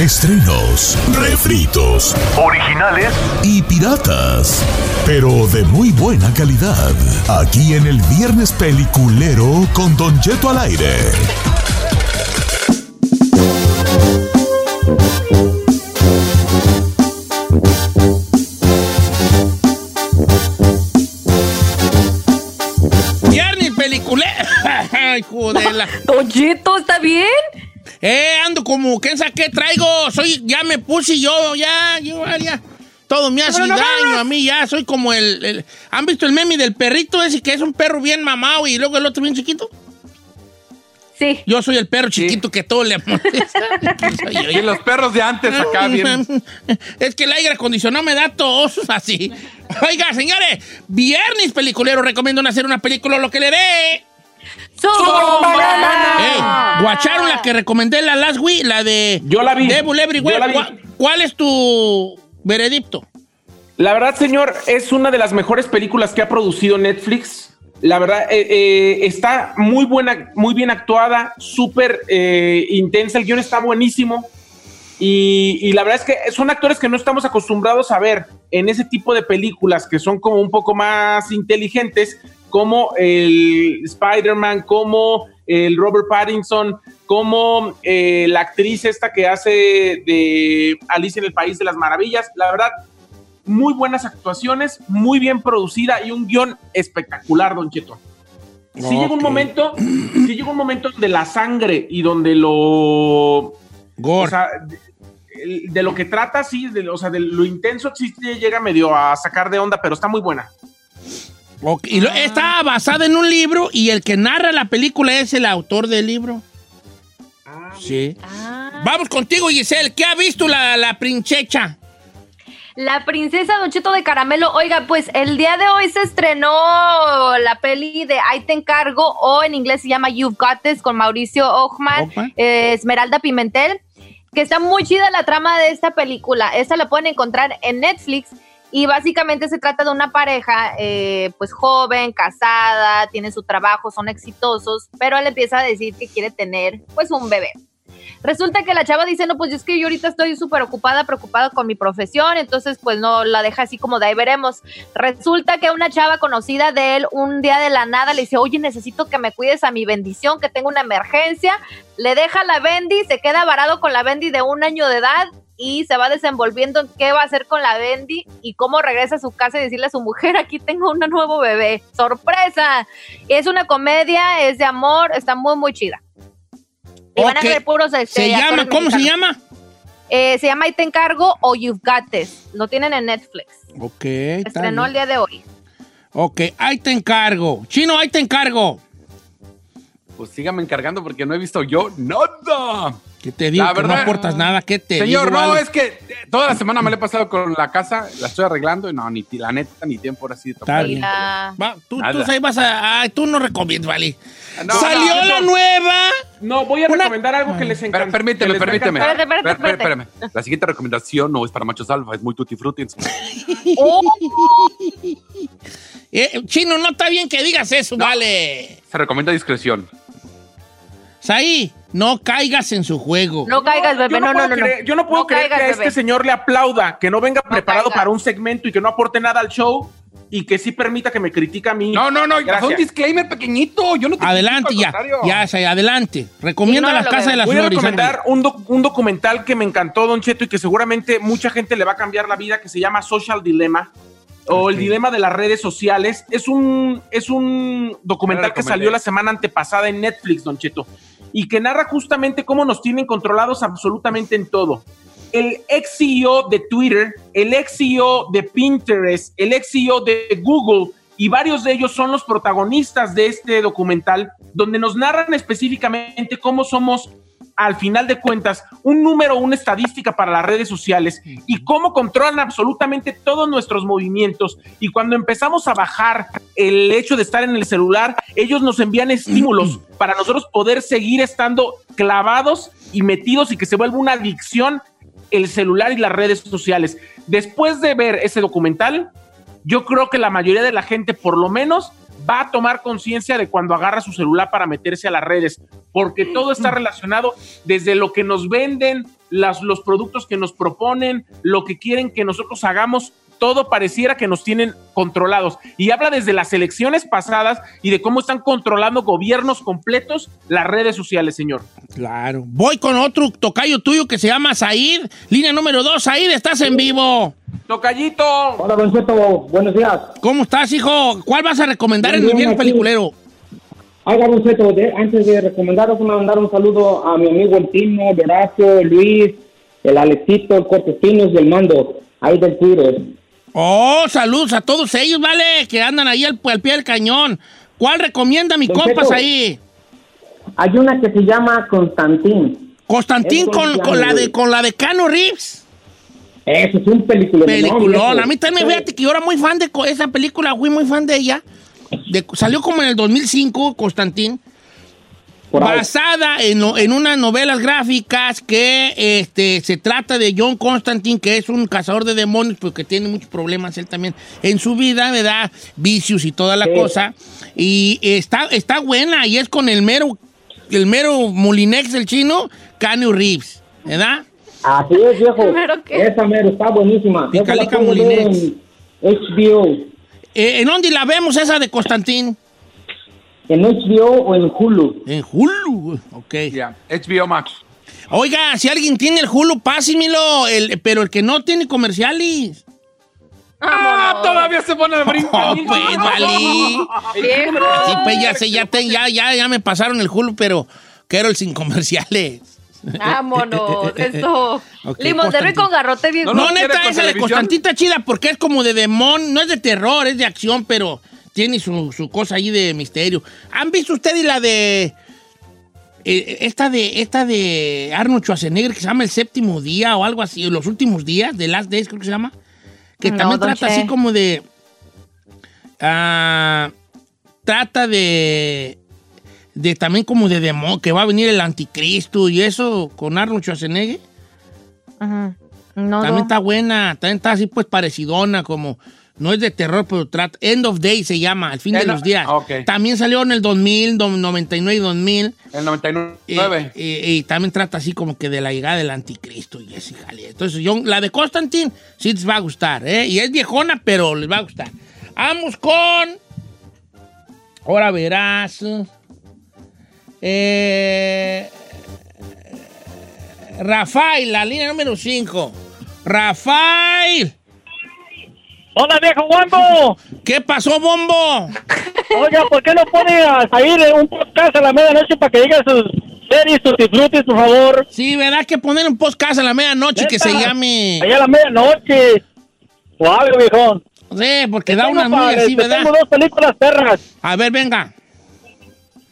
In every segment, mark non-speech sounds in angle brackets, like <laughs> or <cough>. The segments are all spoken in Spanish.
Estrenos, refritos, originales y piratas, pero de muy buena calidad. Aquí en el Viernes Peliculero con Don Jeto al aire. Viernes Peliculero. <laughs> Ay, jodela. Don Jeto, ¿está bien? Eh, ando como, ¿qué saqué traigo? Soy, ya me puse yo, ya, yo, ya. Todo me hace No, no, no, daño no. a mí, ya. Soy como el, el- ¿Han visto el meme del perrito ese que es un perro bien mamado y luego el otro bien chiquito? Sí. Yo soy el perro chiquito que todo le molesta. <laughs> Y los perros de antes acá bien. Es que el aire acondicionado me da tos así. Oiga, señores, viernes peliculero, recomiendo hacer una película, lo que le dé. Ey, guacharon la que recomendé la last week, la de Yo la vi. Devil Everywhere. Yo la vi. ¿Cuál, cuál es tu veredicto? La verdad, señor, es una de las mejores películas que ha producido Netflix. La verdad, eh, eh, está muy buena, muy bien actuada, súper eh, intensa. El guion está buenísimo. Y, y la verdad es que son actores que no estamos acostumbrados a ver en ese tipo de películas que son como un poco más inteligentes, como el Spider-Man, como el Robert Pattinson, como eh, la actriz esta que hace de Alicia en el País de las Maravillas. La verdad, muy buenas actuaciones, muy bien producida y un guion espectacular, Don Cheto. Sí llega un momento, sí llega un momento donde la sangre y donde lo Gore. o sea, de, de lo que trata, sí, de, o sea, de lo intenso, sí llega medio a sacar de onda, pero está muy buena. Ok, y lo- está basada en un libro y el que narra la película es el autor del libro. Sí. Ah. Vamos contigo, Giselle. ¿Qué ha visto la, la princecha? La princesa Don Cheto de Caramelo. Oiga, pues el día de hoy se estrenó la peli de Ahí te encargo, o en inglés se llama You've Got This, con Mauricio Ochman. eh, Esmeralda Pimentel, que está muy chida la trama de esta película. Esta la pueden encontrar en Netflix. Y básicamente se trata de una pareja, eh, pues joven, casada, tiene su trabajo, son exitosos, pero él empieza a decir que quiere tener, pues, un bebé. Resulta que la chava dice, no, pues es que yo ahorita estoy súper ocupada, preocupada con mi profesión, entonces pues no la deja así como de ahí veremos. Resulta que una chava conocida de él un día de la nada le dice, oye, necesito que me cuides a mi bendición, que tengo una emergencia. Le deja la bendi, se queda varado con la bendi de un año de edad y se va desenvolviendo en qué va a hacer con la bendi y cómo regresa a su casa y decirle a su mujer, <laughs> aquí tengo un nuevo bebé. ¡Sorpresa! Es una comedia, es de amor, está muy, muy chida. Y van a ver puros este, Se llama, ¿cómo se llama? Eh, se llama Ahí te encargo o You've Got This. Lo tienen en Netflix. Ok, Estrenó el día de hoy. Ok, ahí te encargo. Chino, ahí te encargo. Pues sígame encargando porque no he visto yo nada. Que te digo La que no aportas nada. ¿Qué te Señor, digo, no, vale? es que toda la semana me la he pasado con la casa, la estoy arreglando y no, ni la neta, ni tiempo ahora sí de Está tocar. bien. Mira. Va, tú, tú ahí vas a... Ay, tú no recomiendas, vale. No, Salió no, la no. nueva... No, voy a Una- recomendar algo que les encanta. permíteme, les permíteme. Espérate, espérate, espérate. espérame. La siguiente recomendación no es para machos alfa, es muy tutti frutti. <laughs> Oh, <laughs> Eh, chino, no está bien que digas eso, vale. Se recomienda discreción. Saí, no caigas en su juego. no caigas, bebé. No, no, no. no. creer- yo no puedo creer caigas, que a este bebé. señor le aplauda, que no venga preparado caigas. para un segmento y que no aporte nada al show y que sí permita que me critique a mí. No, no, no, Gracias. un disclaimer pequeñito. Yo no te Adelante ya. Ya, sí, adelante. Recomienda Ignóralo, la casa de las Voy a flores. recomendar un, doc- un documental que me encantó, Don Cheto, y que seguramente mucha gente le va a cambiar la vida, que se llama Social Dilemma, o el dilema de las redes sociales. Es un, es un documental que salió la semana antepasada en Netflix, Don Cheto, y que narra justamente cómo nos tienen controlados absolutamente en todo. El ex CEO de Twitter, el ex CEO de Pinterest, el ex CEO de Google, y varios de ellos son los protagonistas de este documental, donde nos narran específicamente cómo somos al final de cuentas, un número, una estadística para las redes sociales y cómo controlan absolutamente todos nuestros movimientos. Y cuando empezamos a bajar el hecho de estar en el celular, ellos nos envían estímulos para nosotros poder seguir estando clavados y metidos y que se vuelva una adicción el celular y las redes sociales. Después de ver ese documental, yo creo que la mayoría de la gente, por lo menos, va a tomar conciencia de cuando agarra su celular para meterse a las redes, porque todo está <clears throat> relacionado desde lo que nos venden, las, los productos que nos proponen, lo que quieren que nosotros hagamos, todo pareciera que nos tienen controlados. Y habla desde las elecciones pasadas y de cómo están controlando gobiernos completos las redes sociales, señor. Claro. Voy con otro tocayo tuyo que se llama Said. Línea número dos. Said, estás en vivo. Tocallito. Hola, Don Cheto, buenos días. ¿Cómo estás, hijo? ¿Cuál vas a recomendar en Bien, el bien, aquí. peliculero? Oiga, Don Cheto, de- antes de recomendaros, me mandar un saludo a mi amigo el Tino, el Horacio, el Luis, el Alexito, el Cortespinos y el Mando, ahí del Twitter. Oh, saludos a todos ellos, ¿vale? Que andan ahí al, al pie del cañón. ¿Cuál recomienda mi Don compas Cheto. ahí? Hay una que se llama Constantín. Constantín con, con la de con la de Cano Reeves. Eso es un peliculón. Peliculón. A mí también, fíjate que yo era muy fan de esa película, fui muy fan de ella. De- salió como en el 2005, Constantín. Por ahí. basada en, lo- en unas novelas gráficas que este, se trata de John Constantine, que es un cazador de demonios, porque tiene muchos problemas él también en su vida, ¿verdad? Vicios y toda la Sí. cosa. Y está, está buena, y es con el mero, el mero Molinex, el chino, Keanu Reeves, ¿verdad? Así es, viejo. Esa mero está buenísima. Picalica Molinex. En HBO. Eh, ¿En dónde la vemos esa de Constantín? En HBO o en Hulu. En Hulu, ok. Ya, HBO Max. Oiga, si alguien tiene el Hulu, pásimelo, el, pero el que no tiene comerciales. ¡Ah! Todavía se pone el <laughs> brinco. Oh, pues, valí. Sí, pues ya sé, ya, te- ya, ya, ya me pasaron el Hulu, pero quiero el sin comerciales. Vámonos. <laughs> Esto. Ok, Limón de con garrote bien. No, No, no, neta, esa de. Constantita chida porque es como de demon, no es de terror, es de acción, pero tiene su, su cosa ahí de misterio. ¿Han visto ustedes la de eh, esta de esta de Arnold Schwarzenegger que se llama El Séptimo Día o algo así, Los Últimos Días, The Last Days creo que se llama? Que No, también trata Che. así como de ah, trata de de también como de demonio, que va a venir el anticristo y eso con Arnold Schwarzenegger. Ajá. No, También no. está buena, también está así pues parecidona, como no es de terror, pero trata. End of Day se llama, el fin de los días. También salió en el 2000, do- 99 y 2000. El 99. eh, eh, y también trata así como que de la llegada del anticristo y así, jale. Entonces, yo, la de Constantine sí les va a gustar, ¿eh? Y es viejona, pero les va a gustar. Vamos con. Ahora verás. Eh, Rafael, la línea número 5. Rafael. Hola, viejo Wambo. ¿Qué pasó, Bombo? Oiga, ¿por qué no pone a salir un podcast a la medianoche para que diga sus series, sus disfrutes, por favor? Sí, ¿verdad? Que poner un podcast a la medianoche que se llame. Allá a la medianoche. O algo, viejo. Sí, porque da una muy así, ¿verdad? Tengo dos películas perras. A ver, venga.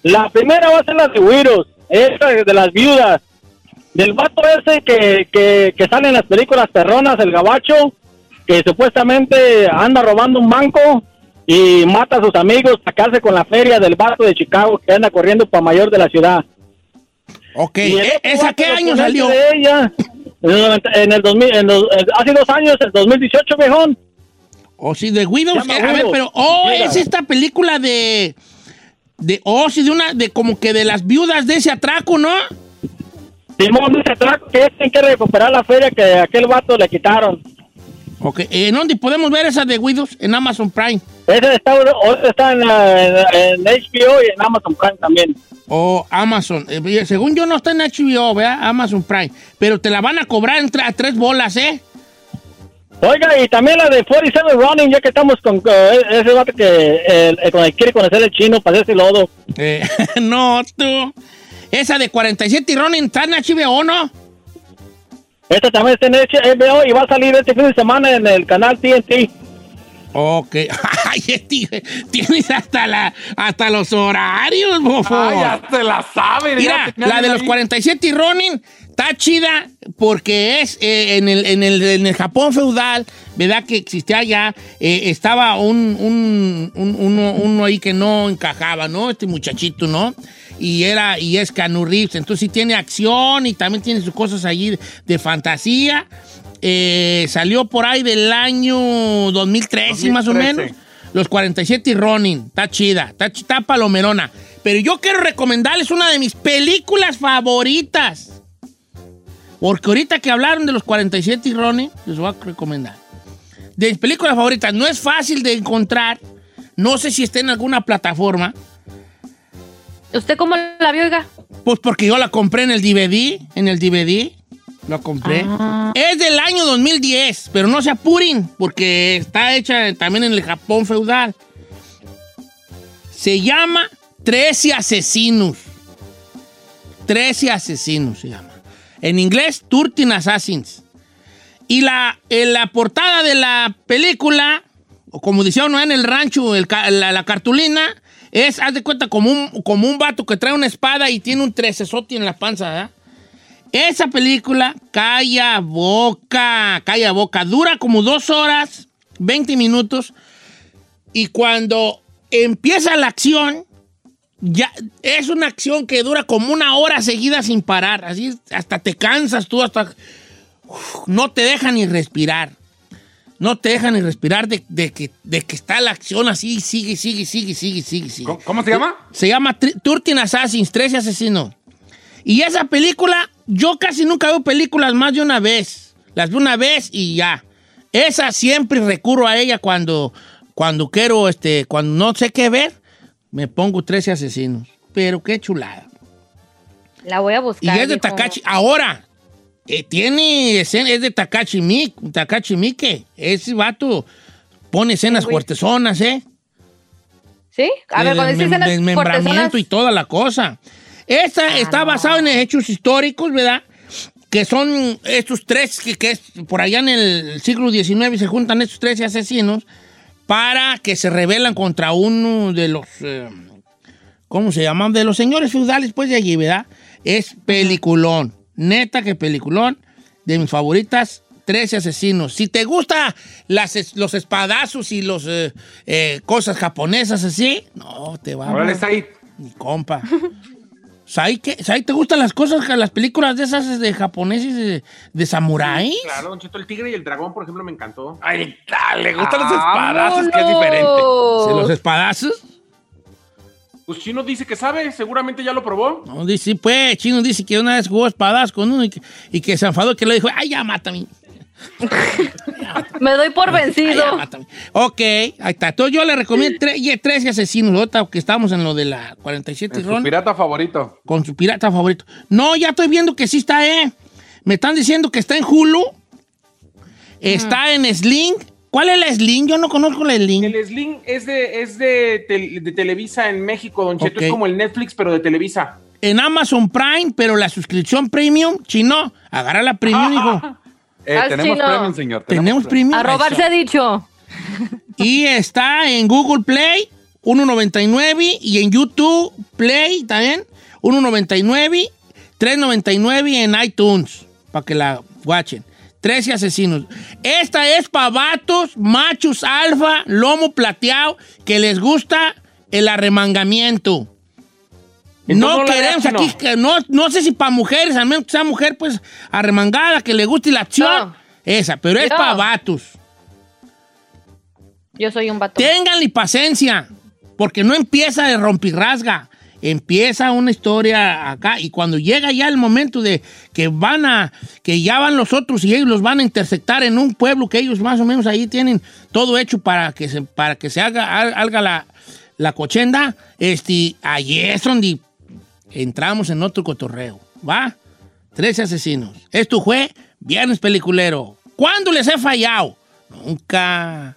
La primera va a ser la de Wiros, esa de las viudas. Del vato ese que, que, que sale en las películas perronas, el gabacho, que supuestamente anda robando un banco y mata a sus amigos para sacarse con la feria del vato de Chicago que anda corriendo para mayor de la ciudad. Ok, ¿e- ¿esa qué año salió? De ella, en el, 90 en el 2000, en los- hace dos años, el 2018, viejón. O sí, de Widows. Eh, a ver, pero. Oh, Mira. es esta película de. De. Oh, sí, de una. De como que de las viudas de ese atraco, ¿no? Simón dice atraco que tienen que recuperar la feria que aquel vato le quitaron. Ok, ¿en dónde podemos ver esa de Widows? En Amazon Prime. Ese está, en, en- en HBO y en Amazon Prime también. O Amazon. Eh, según yo no está en HBO, ¿verdad? Amazon Prime. Pero te la van a cobrar en a tres bolas, ¿eh? Oiga, y también la de 47 Running, ya que estamos con eh, ese vato que eh, eh, con el que quiere conocer el chino para ese lodo. Eh, <laughs> no, tú. Esa de 47 y Ronin está en HBO, ¿no? Esta también está en HBO y va a salir este fin de semana en el canal TNT. Ok. <laughs> Ay, este, tienes hasta, la, hasta los horarios, bofo. Ay, ya se la sabe. Mira, ya la de los ahí. 47 y Ronin está chida porque es eh, en, el, en, el, en el Japón feudal, ¿verdad? Que existía allá, eh, estaba un, un- un- uno, uno ahí que no encajaba, ¿no? Este muchachito, ¿no? Y era, y es Keanu Reeves, entonces sí tiene acción y también tiene sus cosas allí de, fantasía. Eh, salió por ahí del año 2013, más o 2013. menos. Los 47 y Ronin. Está chida. Está, está palomerona. Pero yo quiero recomendarles una de mis películas favoritas. Porque ahorita que hablaron de los 47 y Ronin, les voy a recomendar. De mis películas favoritas. No es fácil de encontrar. No sé si está en alguna plataforma. ¿Usted cómo la vio, oiga? Pues porque yo la compré en el DVD. En el DVD. La compré. Es del año 2010, pero no se apuren, porque está hecha también en el Japón feudal. Se llama 13 asesinos. 13 asesinos se llama. En inglés, 13 Assassins. Y la, en la portada de la película, o como decía uno en el rancho, el ca- la, la cartulina, es, haz de cuenta, como un, como un vato que trae una espada y tiene un trecesote en la panza. Esa película, calla boca, calla boca, dura como dos horas, 20 minutos, y cuando empieza la acción, ya es una acción que dura como una hora seguida sin parar, así hasta te cansas tú, hasta no te deja ni respirar. No te deja ni respirar de, de que, de que está la acción así, sigue, sigue, sigue, sigue, sigue, sigue. ¿Cómo, cómo se llama? Se llama 13 Assassins, 13 asesinos. Y esa película, yo casi nunca veo películas más de una vez. Las veo una vez y ya. Esa siempre recurro a ella cuando, cuando quiero, este, cuando no sé qué ver, me pongo 13 asesinos. Pero qué chulada. La voy a Y buscar. es de viejo. Takachi. Ahora, eh, tiene escena, es de Takachi Miike. Takachi Miike. Ese vato pone escenas fuertezonas, ¿eh? ¿Sí? A ver, cuando escenas y toda la cosa. Esta Ah, está no. basada en hechos históricos, ¿verdad? Que son estos tres, que, que es por allá en el siglo XIX se juntan estos tres asesinos para que se rebelan contra uno de los, eh, ¿cómo se llaman? De los señores feudales, pues de allí, ¿verdad? Es peliculón. Neta que peliculón. De mis favoritas, 13 asesinos. Si te gusta las, es- los espadazos y los eh, eh, cosas japonesas así, no, te va está ahí. mi compa. ¿Sabes qué? ¿Sabes? ¿Te gustan las cosas, las películas de esas de japoneses de, de samuráis? Claro, Don Cheto, el tigre y el dragón, por ejemplo, me encantó. Ay, le gustan los espadazos, que es diferente. ¿De los espadazos? Pues Chino dice que sabe, seguramente ya lo probó. No, dice, sí, pues, Chino dice que una vez jugó espadas con uno y que, y que se enfadó que le dijo, ay, ya mátame. Me doy por Ay, vencido. ya mátame. Ok, ahí está. Entonces yo le recomiendo tre- y 13 asesinos, ahorita que estamos en lo de la 47 Es Ron, su pirata favorito. con su pirata favorito. No, ya estoy viendo que sí está, ¿eh? Me están diciendo que está en Hulu, está en Sling. ¿Cuál es la Sling? Yo no conozco la Sling. El Sling es de, es de, de Televisa en México, Don Cheto. Es como el Netflix, pero de Televisa. En Amazon Prime, pero la suscripción premium, chino, agarra la premium, hijo. <laughs> Eh, tenemos chino. premium, señor. Tenemos premium. A robar Eso. se ha dicho. Y está en Google Play, 1.99. Y en YouTube Play también, 1.99. 3.99 en iTunes, para que la watchen. 13 asesinos. Esta es para vatos, machos, alfa, lomo plateado, que les gusta el arremangamiento. No, queremos aquí, que no, no sé si para mujeres, al menos que sea mujer, pues arremangada, que le guste la acción. No. Esa, pero es para vatos. Yo soy un vato. Ténganle paciencia, porque no empieza de rompirrasga. Empieza una historia acá y cuando llega ya el momento de que van a, que ya van los otros y ellos los van a intersectar en un pueblo que ellos más o menos ahí tienen todo hecho para que se, para que se haga, haga la, la cochenda, este, ahí es donde entramos en otro cotorreo, ¿va? Trece asesinos. Esto fue Viernes Peliculero. ¿Cuándo les he fallado? Nunca.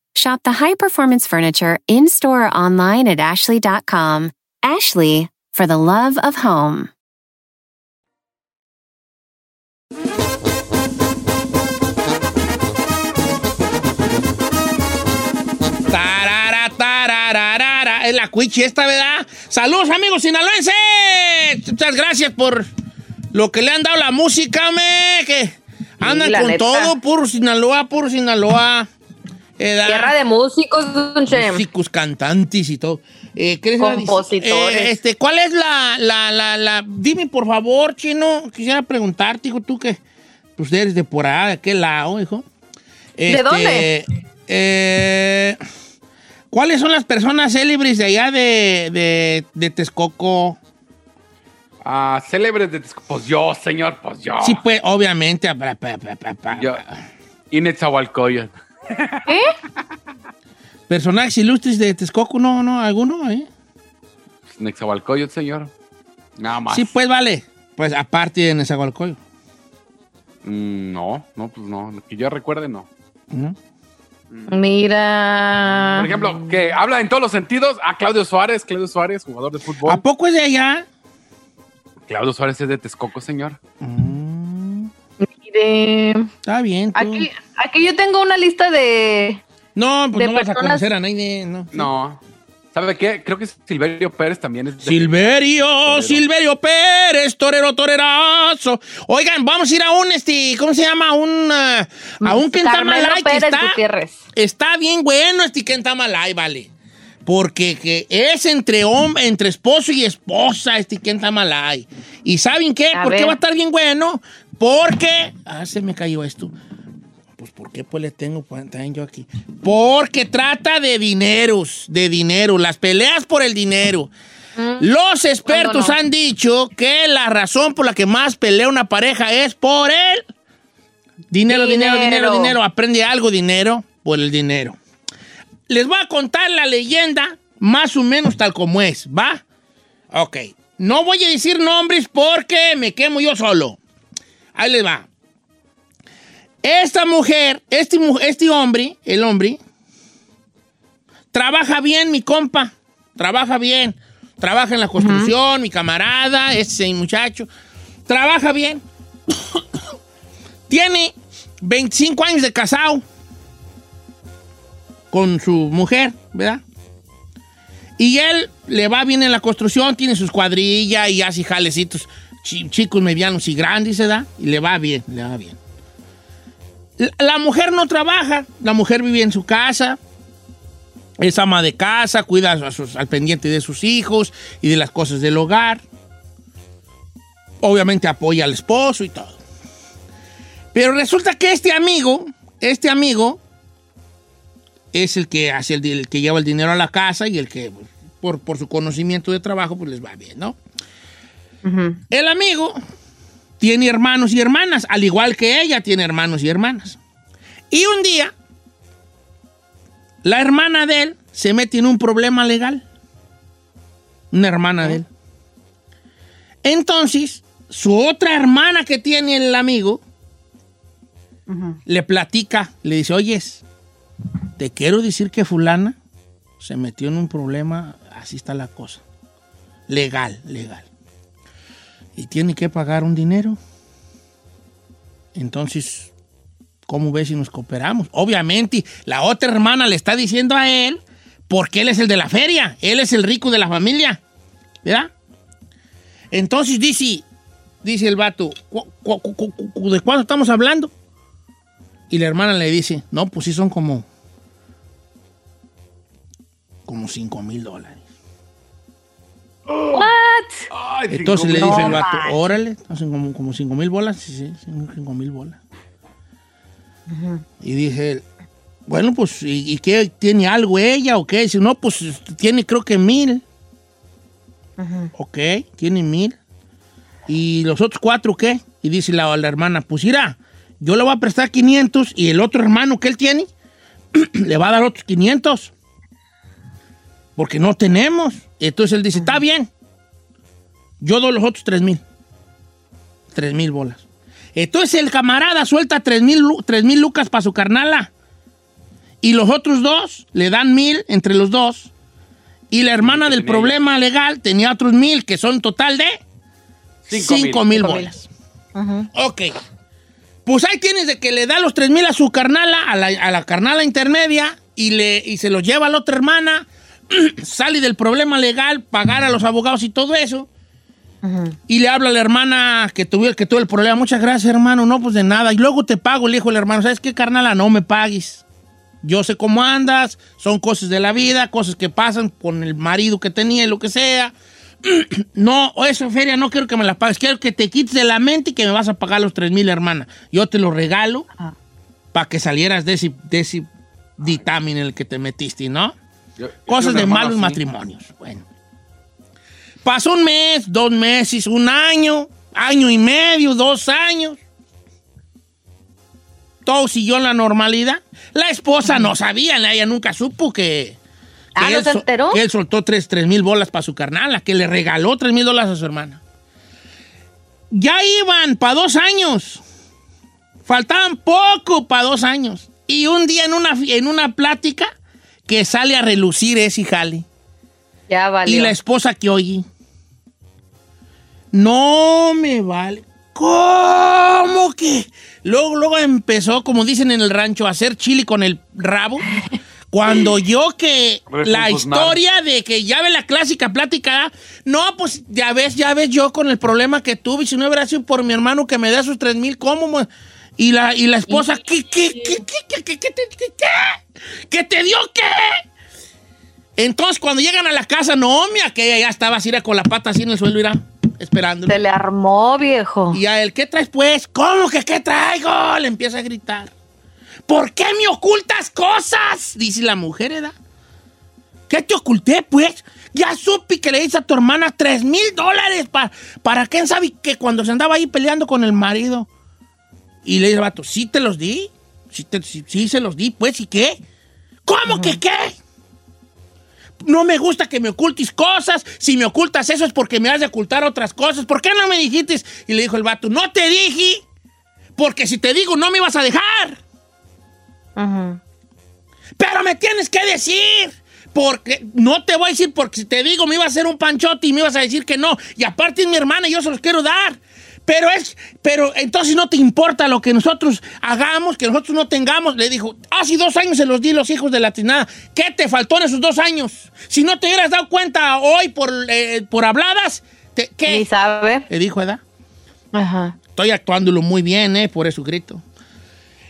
Shop the high performance furniture in store or online at ashley.com. Ashley, for the love of home. Tarara. Es la cuichi esta, ¿verdad? Saludos, amigos sinaloenses. Muchas gracias por lo que le han dado la música, me. Que andan con neta. todo, puro Sinaloa, puro Sinaloa. Tierra de músicos. Músicos, cantantes y todo. Eh, ¿qué? Compositores. Eh, este, ¿Cuál es la, la, la, la- Dime, por favor, chino. Quisiera preguntarte, hijo, tú que pues eres de por allá, de qué lado, hijo. Este, dónde? eh, ¿Cuáles son las personas célebres de allá de, de, de Texcoco? Ah, célebres de Texcoco. Pues yo, señor, pues yo. Sí, pues, obviamente. pa, pa. Yo. ¿Qué? Personajes ilustres de Texcoco, no, no, alguno, ¿eh? Netzahualcoyotl, señor. Nada más. Sí, pues, vale. Pues, aparte de Nezahualcóyotl. Mm, no, no, pues no. Que yo recuerde, no. ¿no? Mira. Por ejemplo, que habla en todos los sentidos. A Claudio Suárez, Claudio Suárez, jugador de fútbol. ¿A poco es de allá? Claudio Suárez es de Texcoco, señor. Mire. Está bien. tú. Aquí, aquí yo tengo una lista de. No, pues de no vas a personas- conocer a nadie, no. No. ¿Sabe qué? Creo que Silverio Pérez también es de Silverio, Silverio Pérez, torero, torerazo. Oigan, vamos a ir a un, este, ¿cómo se llama? Un, ah, a un Quentamalay que está, Gutiérrez. está bien bueno este Quentamalay, vale. Porque que es entre hombre, entre esposo y esposa este Quentamalay. ¿Y saben qué? A ¿Por qué ver. va a estar bien bueno? Porque... Ah, se me cayó esto. Pues, ¿por qué pues le tengo también yo aquí? Porque trata de dineros, de dinero, las peleas por el dinero. Los expertos ¿Cuándo no? han dicho que la razón por la que más pelea una pareja es por el dinero, dinero, dinero, Dinero. dinero. Aprende algo, dinero, por el dinero. les voy a contar la leyenda más o menos tal como es, ¿va? Ok. No voy a decir nombres porque me quemo yo solo. Ahí les va. Esta mujer, este, este hombre, el hombre, trabaja bien, mi compa. Trabaja bien. Trabaja en la construcción, mi camarada, ese muchacho. Trabaja bien. <coughs> Tiene 25 años de casado con su mujer, ¿verdad? Y él le va bien en la construcción, tiene sus cuadrillas y hace jalecitos chicos, medianos y grandes, ¿verdad? Y le va bien, le va bien. La, mujer no trabaja, la mujer vive en su casa, es ama de casa, cuida a sus- al pendiente de sus hijos y de las cosas del hogar. Obviamente apoya al esposo y todo. Pero resulta que este amigo, este amigo, es el que hace el, el que lleva el dinero a la casa y el que, por, por su conocimiento de trabajo, pues les va bien, ¿no? El amigo tiene hermanos y hermanas, al igual que ella tiene hermanos y hermanas. Y un día, la hermana de él se mete en un problema legal. Una hermana de él. Entonces, su otra hermana que tiene el amigo le platica, le dice, oyes, te quiero decir que fulana se metió en un problema, así está la cosa. Legal, legal. Y tiene que pagar un dinero. Entonces, ¿cómo ves si nos cooperamos? Obviamente, la otra hermana le está diciendo a él, porque él es el de la feria, él es el rico de la familia, ¿verdad? Entonces dice, dice el vato, "¿Cu- cu- cu- cu- cu- ¿de cuánto estamos hablando? Y la hermana le dice, no, pues sí son como, como 5 mil dólares. What? Entonces le dice el vato, órale, entonces como, como 5 mil bolas, sí, sí, 5 mil bolas. Y dice él, bueno, pues, ¿y, y qué? ¿Tiene algo ella o qué? Dice, no, pues tiene creo que mil. Ok, tiene mil. ¿Y los otros cuatro qué? Y dice la, la hermana, pues mira, yo le voy a prestar 500 y el otro hermano que él tiene <clears throat> le va a dar otros 500. Porque no tenemos. Entonces él dice, está bien. Yo doy los otros 3 mil. 3 mil bolas. Entonces el camarada suelta 3 mil tres mil lucas para su carnala. Y los otros dos le dan mil entre los dos. Y la hermana del problema legal tenía otros mil, que son total de Cinco mil. 5 mil Cinco mil. bolas. Ok. Pues ahí tienes de que le da los 3 mil a su carnala, a la, a la carnala intermedia, y, le, y se los lleva a la otra hermana, <clears throat> sale del problema legal, pagar a los abogados y todo eso. Y le habla a la hermana que tuvo, que tuvo el problema. Muchas gracias, hermano. No, pues de nada. Y luego te pago, le dijo el hermano. ¿Sabes qué, carnala? No me pagues. Yo sé cómo andas. Son cosas de la vida, cosas que pasan con el marido que tenía y lo que sea. <clears throat> No, eso, Feria, no quiero que me la pagues. Quiero que te quites de la mente y que me vas a pagar los 3 mil, hermana. Yo te lo regalo para que salieras de ese, de ese dictamen en el que te metiste, ¿no? Yo- Cosas de malos así. matrimonios. Bueno. Pasó un mes, dos meses, un año, año y medio, dos años. Todo siguió en la normalidad. La esposa no sabía, ella nunca supo que, que Ah, ¿no él, se so- enteró? que él soltó tres, tres mil bolas para su carnala, que le regaló tres mil dólares a su hermana. Ya iban para dos años. Faltaban poco para dos años. Y un día en una, en una plática que sale a relucir ese jale. Ya valió. Y la esposa que oye. No me vale. ¿Cómo que? Luego, luego empezó, como dicen en el rancho, a hacer chili con el rabo. Cuando <laughs> yo que la historia de que ya ve la clásica plática, no, pues ya ves, ya ves yo con el problema que tuve, si no hubiera sido por mi hermano que me da sus tres mil, ¿cómo? Y la, y la esposa, ¿qué, qué, qué, qué, qué, qué, qué, te- qué, qué? ¿Qué te dio qué? Entonces, cuando llegan a la casa, no, mi aquella ya estaba así era con la pata así en el suelo, irá, esperando. Se le armó, viejo. Y a él, ¿qué traes pues? ¿Cómo que qué traigo? Le empieza a gritar. ¿Por qué me ocultas cosas? Dice la mujer, ¿verdad? ¿Qué te oculté, pues? Ya supe que le dices a tu hermana tres mil dólares para, para quién sabe que cuando se andaba ahí peleando con el marido. Y le dice el vato, sí te los di. Sí, te- sí- sí se los di, pues, ¿y qué? ¿Cómo que qué? no me gusta que me ocultes cosas. Si me ocultas eso es porque me has de ocultar otras cosas. ¿Por qué no me dijiste? Y le dijo el vato, no te dije, porque si te digo no me vas a dejar. Pero me tienes que decir. Porque no te voy a decir porque si te digo me iba a hacer un panchote y me ibas a decir que no. Y aparte es mi hermana y yo se los quiero dar. Pero es, pero entonces no te importa lo que nosotros hagamos, que nosotros no tengamos. Le dijo, hace dos años se los di los hijos de la trinada. ¿Qué te faltó en esos dos años? Si no te hubieras dado cuenta hoy por, eh, por habladas, te- ¿qué? Ni sabe. Le dijo, ¿verdad? Ajá. Estoy actuándolo muy bien, ¿eh? Por eso grito.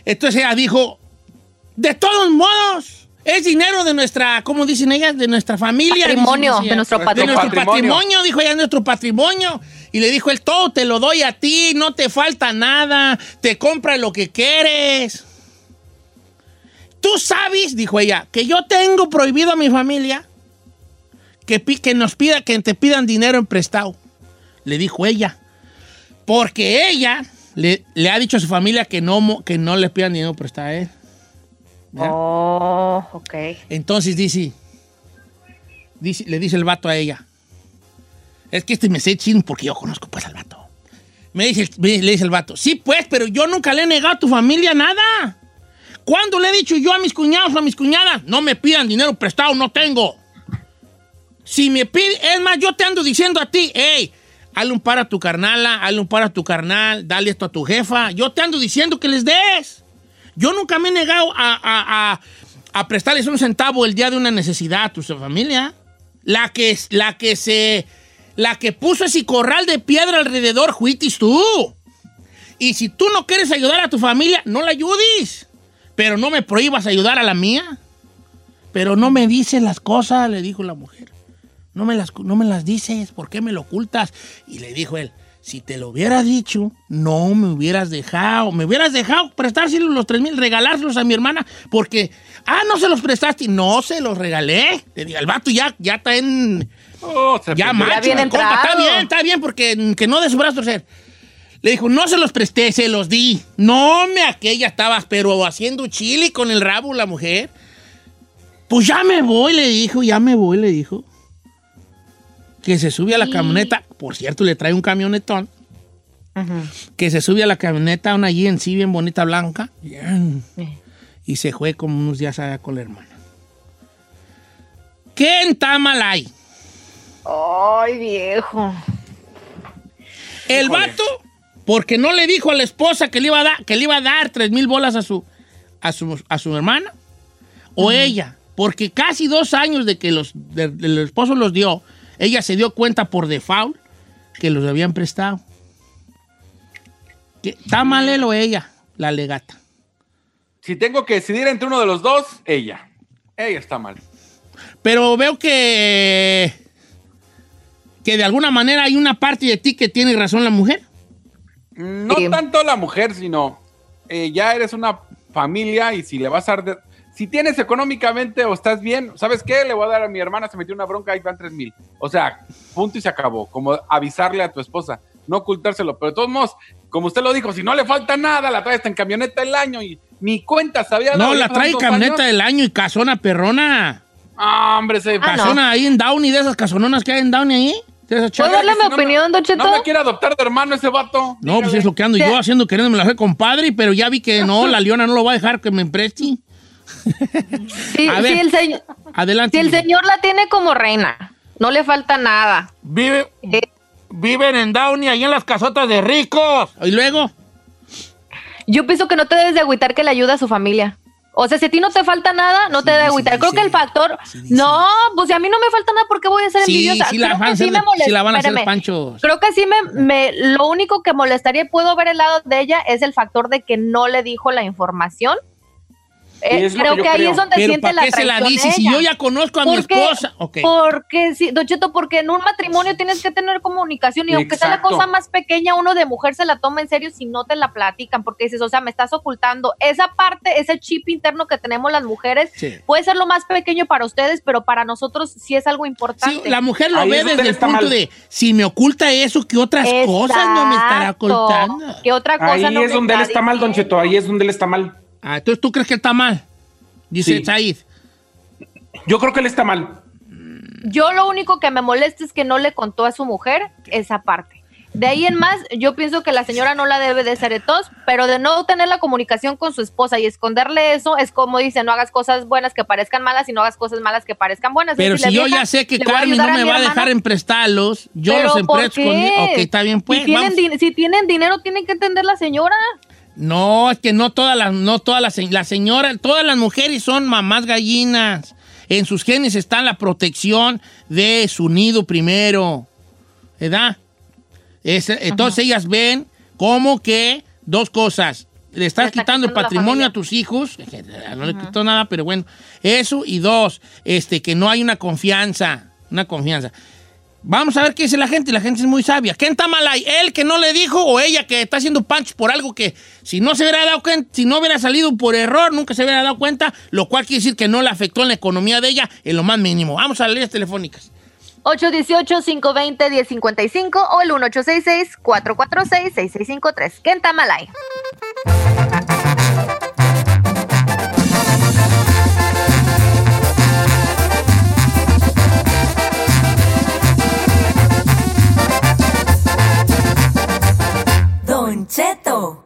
Entonces ella dijo, de todos modos, es dinero de nuestra, ¿cómo dicen ellas? De nuestra familia. Patrimonio, de nuestro De nuestro patrimonio. patrimonio, dijo ella, nuestro patrimonio. Y le dijo él, todo te lo doy a ti, no te falta nada, te compra lo que quieres. Tú sabes, dijo ella, que yo tengo prohibido a mi familia que, que nos pida, que te pidan dinero en prestado. Le dijo ella. Porque ella le, le ha dicho a su familia que no, que no le pidan dinero prestado a él. Oh, ok. Entonces dice, dice, le dice el vato a ella. Es que este me sé chino porque yo conozco pues al vato. Me dice, le dice el vato, sí pues, pero yo nunca le he negado a tu familia nada. ¿Cuándo le he dicho yo a mis cuñados o a mis cuñadas? No me pidan dinero prestado, no tengo. Si me pide, es más, yo te ando diciendo a ti, hey, hazle un par a tu carnala, hazle un par a tu carnal, dale esto a tu jefa. Yo te ando diciendo que les des. Yo nunca me he negado a, a- a- a prestarles un centavo el día de una necesidad a tu familia. La que, la que se. La que puso ese corral de piedra alrededor, juitis tú. Y si tú no quieres ayudar a tu familia, no la ayudes. Pero no me prohíbas ayudar a la mía. Pero no me dices las cosas, le dijo la mujer. No me las, no me las dices, ¿por qué me lo ocultas? Y le dijo él, si te lo hubiera dicho, no me hubieras dejado. Me hubieras dejado prestárselos los tres mil, regalárselos a mi hermana, porque, ah, no se los prestaste. No se los regalé. Le digo, el vato ya, ya está en... ya macho, compa. Está bien, está bien, porque que no de su brazo torcer. Le dijo, no se los presté, se los di. No, me aquella estabas, pero haciendo chili con el rabo la mujer. Pues ya me voy, le dijo, ya me voy, le dijo. Que se sube a la camioneta, por cierto, le trae un camionetón. Que se sube a la camioneta, una GNC bien bonita, blanca. Bien. Y se fue como unos días allá con la hermana. ¿Qué en Tamal hay? Ay, viejo. El vato, porque no le dijo a la esposa que le iba a dar, que le iba a dar tres mil bolas a su, a su, a su hermana, o ella, porque casi dos años de que los, de- del esposo los dio, ella se dio cuenta por default que los habían prestado. Que- ¿Está mal él o ella, la legata? Si tengo que decidir entre uno de los dos, ella. Ella está mal. Pero veo que, que de alguna manera hay una parte de ti que tiene razón la mujer. No tanto la mujer, sino eh, ya eres una familia y si le vas a dar... si tienes económicamente o estás bien, ¿sabes qué? Le voy a dar a mi hermana, se metió una bronca, ahí van tres mil. O sea, punto y se acabó. Como avisarle a tu esposa, no ocultárselo. Pero de todos modos, como usted lo dijo, si no le falta nada, la trae hasta en camioneta el año y ni cuenta sabía. No, la trae camioneta del año y casona perrona. Ah, hombre, se Casona ahí en Downey, de esas casononas que hay en Downey ahí. ¿Puedo darle mi opinión, Don Cheto? No me quiere adoptar de hermano ese vato. No, pues es lo que ando yo haciendo, queriéndome la fe compadre, pero ya vi que no, <laughs> la Leona no lo va a dejar que me preste. Sí, A ver. sí, el señor, Adelante. si el señor la tiene como reina, no le falta nada. Vive, viven en Downey, ahí en las casotas de ricos. Y luego, Yo pienso que no te debes de agüitar que le ayuda a su familia. O sea, si a ti no te falta nada, no te debe agüitar. Creo que el factor... no, pues si a mí no me falta nada, ¿por qué voy a ser sí, envidiosa? sí la van a que sí hacer, me de- molesta- sí la van a hacer panchos. Creo que sí me, me- lo único que molestaría, y puedo ver el lado de ella, es el factor de que no le dijo la información. Eh, es lo creo que ahí creo. es donde Pero siente ¿para la qué se la traición dice si ella. yo ya conozco a mi Porque- esposa? Ok. Porque sí, Don Cheto, porque en un matrimonio tienes que tener comunicación y aunque sea la cosa más pequeña, uno de mujer se la toma en serio si no te la platican, porque dices, o sea, me estás ocultando. Esa parte, ese chip interno que tenemos las mujeres, Sí. puede ser lo más pequeño para ustedes, pero para nosotros sí es algo importante. La mujer lo ve desde el punto de, si me oculta eso, ¿qué otras cosas no me estará ocultando? ¿Qué otra cosa Ahí no es me donde él está está mal, Don Cheto. Ahí es donde él está mal. Ah, entonces tú crees que él está mal. Dice Sí. Said. Yo creo que él está mal. Yo lo único que me molesta es que no le contó a su mujer esa parte. De ahí en más, yo pienso que la señora no la debe de ser de tos, pero de no tener la comunicación con su esposa y esconderle eso es como dice, no hagas cosas buenas que parezcan malas y no hagas cosas malas que parezcan buenas. Pero si yo vieja ya sé que Carmen no me va a dejar en prestarlos, yo ¿Pero los empresto con... Ok, está bien, pues. si, tienen si tienen dinero, tienen que entender la señora. No, es que no todas las, no todas las, la señora, todas las mujeres son mamás gallinas. En sus genes está la protección de su nido primero. ¿Verdad? Es- entonces ellas ven como que dos cosas. Le estás está quitando el quitando la patrimonio a tus hijos, no le quitó nada, pero bueno, eso y dos, este, que no hay una confianza, una confianza. Vamos a ver qué dice la gente. La gente es muy sabia. ¿Quién está mal ahí? ¿Él que no le dijo o ella que está haciendo punch por algo que si no se hubiera dado cuenta, si no hubiera salido por error, nunca se hubiera dado cuenta, lo cual quiere decir que no le afectó en la economía de ella en lo más mínimo. Vamos a las líneas telefónicas. 818-520-1055 o el 1866-446-6653. ¿Quién está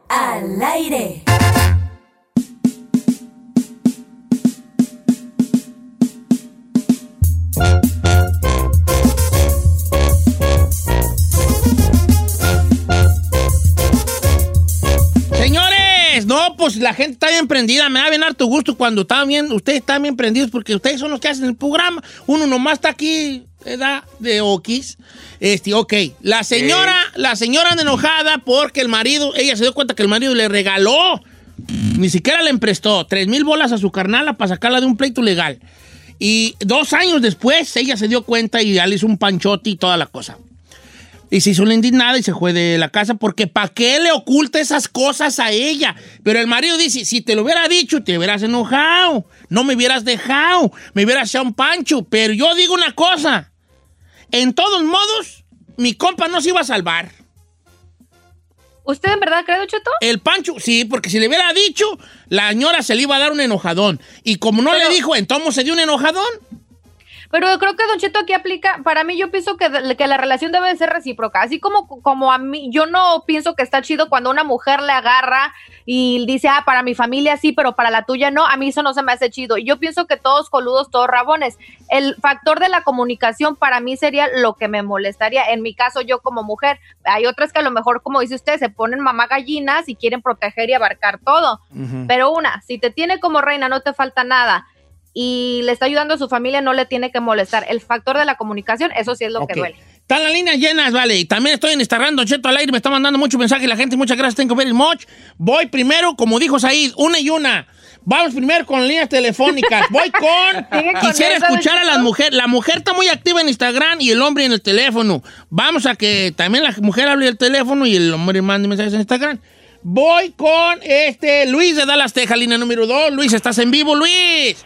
Al aire. Señores, no, pues la gente está bien prendida. Me da bien harto gusto cuando están bien, ustedes están bien prendidos porque ustedes son los que hacen el programa. Uno nomás está aquí, ¿verdad? De Okis. Este, ok. La señora, la señora anda enojada porque el marido, ella se dio cuenta que el marido le regaló, ni siquiera le emprestó, tres mil bolas a su carnala para sacarla de un pleito legal. Y dos años después, ella se dio cuenta y ya le hizo un panchote y toda la cosa. Y se hizo la indignada y se fue de la casa porque ¿para qué le oculta esas cosas a ella? Pero el marido dice, si te lo hubiera dicho, te hubieras enojado, no me hubieras dejado, me hubieras echado un pancho. Pero yo digo una cosa, en todos modos, mi compa no se iba a salvar. ¿Usted en verdad cree, Cheto? El pancho, sí, porque si le hubiera dicho, la señora se le iba a dar un enojadón. Y como no le dijo, entonces se dio un enojadón. Pero yo creo que Don Cheto aquí aplica, para mí yo pienso que, que la relación debe de ser recíproca, así como, como a mí, yo no pienso que está chido cuando una mujer le agarra y dice, ah, para mi familia sí, pero para la tuya no, a mí eso no se me hace chido. Y yo pienso que todos coludos, todos rabones. El factor de la comunicación para mí sería lo que me molestaría, en mi caso yo como mujer, hay otras que a lo mejor, como dice usted, se ponen mamá gallinas y quieren proteger y abarcar todo. Pero una, si te tiene como reina, no te falta nada y le está ayudando a su familia, no le tiene que molestar. El factor de la comunicación, eso sí es lo Ok. que duele. Están las líneas llenas, vale. Y también estoy en Instagram, Don Cheto al aire. Me está mandando muchos mensajes la gente. Muchas gracias, tengo very much. Voy primero, como dijo Said, una y una. Vamos primero con líneas telefónicas. <laughs> Voy con. Con Quisiera esa, escuchar a las mujeres. La mujer está muy activa en Instagram y el hombre en el teléfono. Vamos a que también la mujer hable el teléfono y el hombre mande mensajes en Instagram. Voy con este Luis de Dallas, Texas, línea número dos. Luis, estás en vivo, Luis.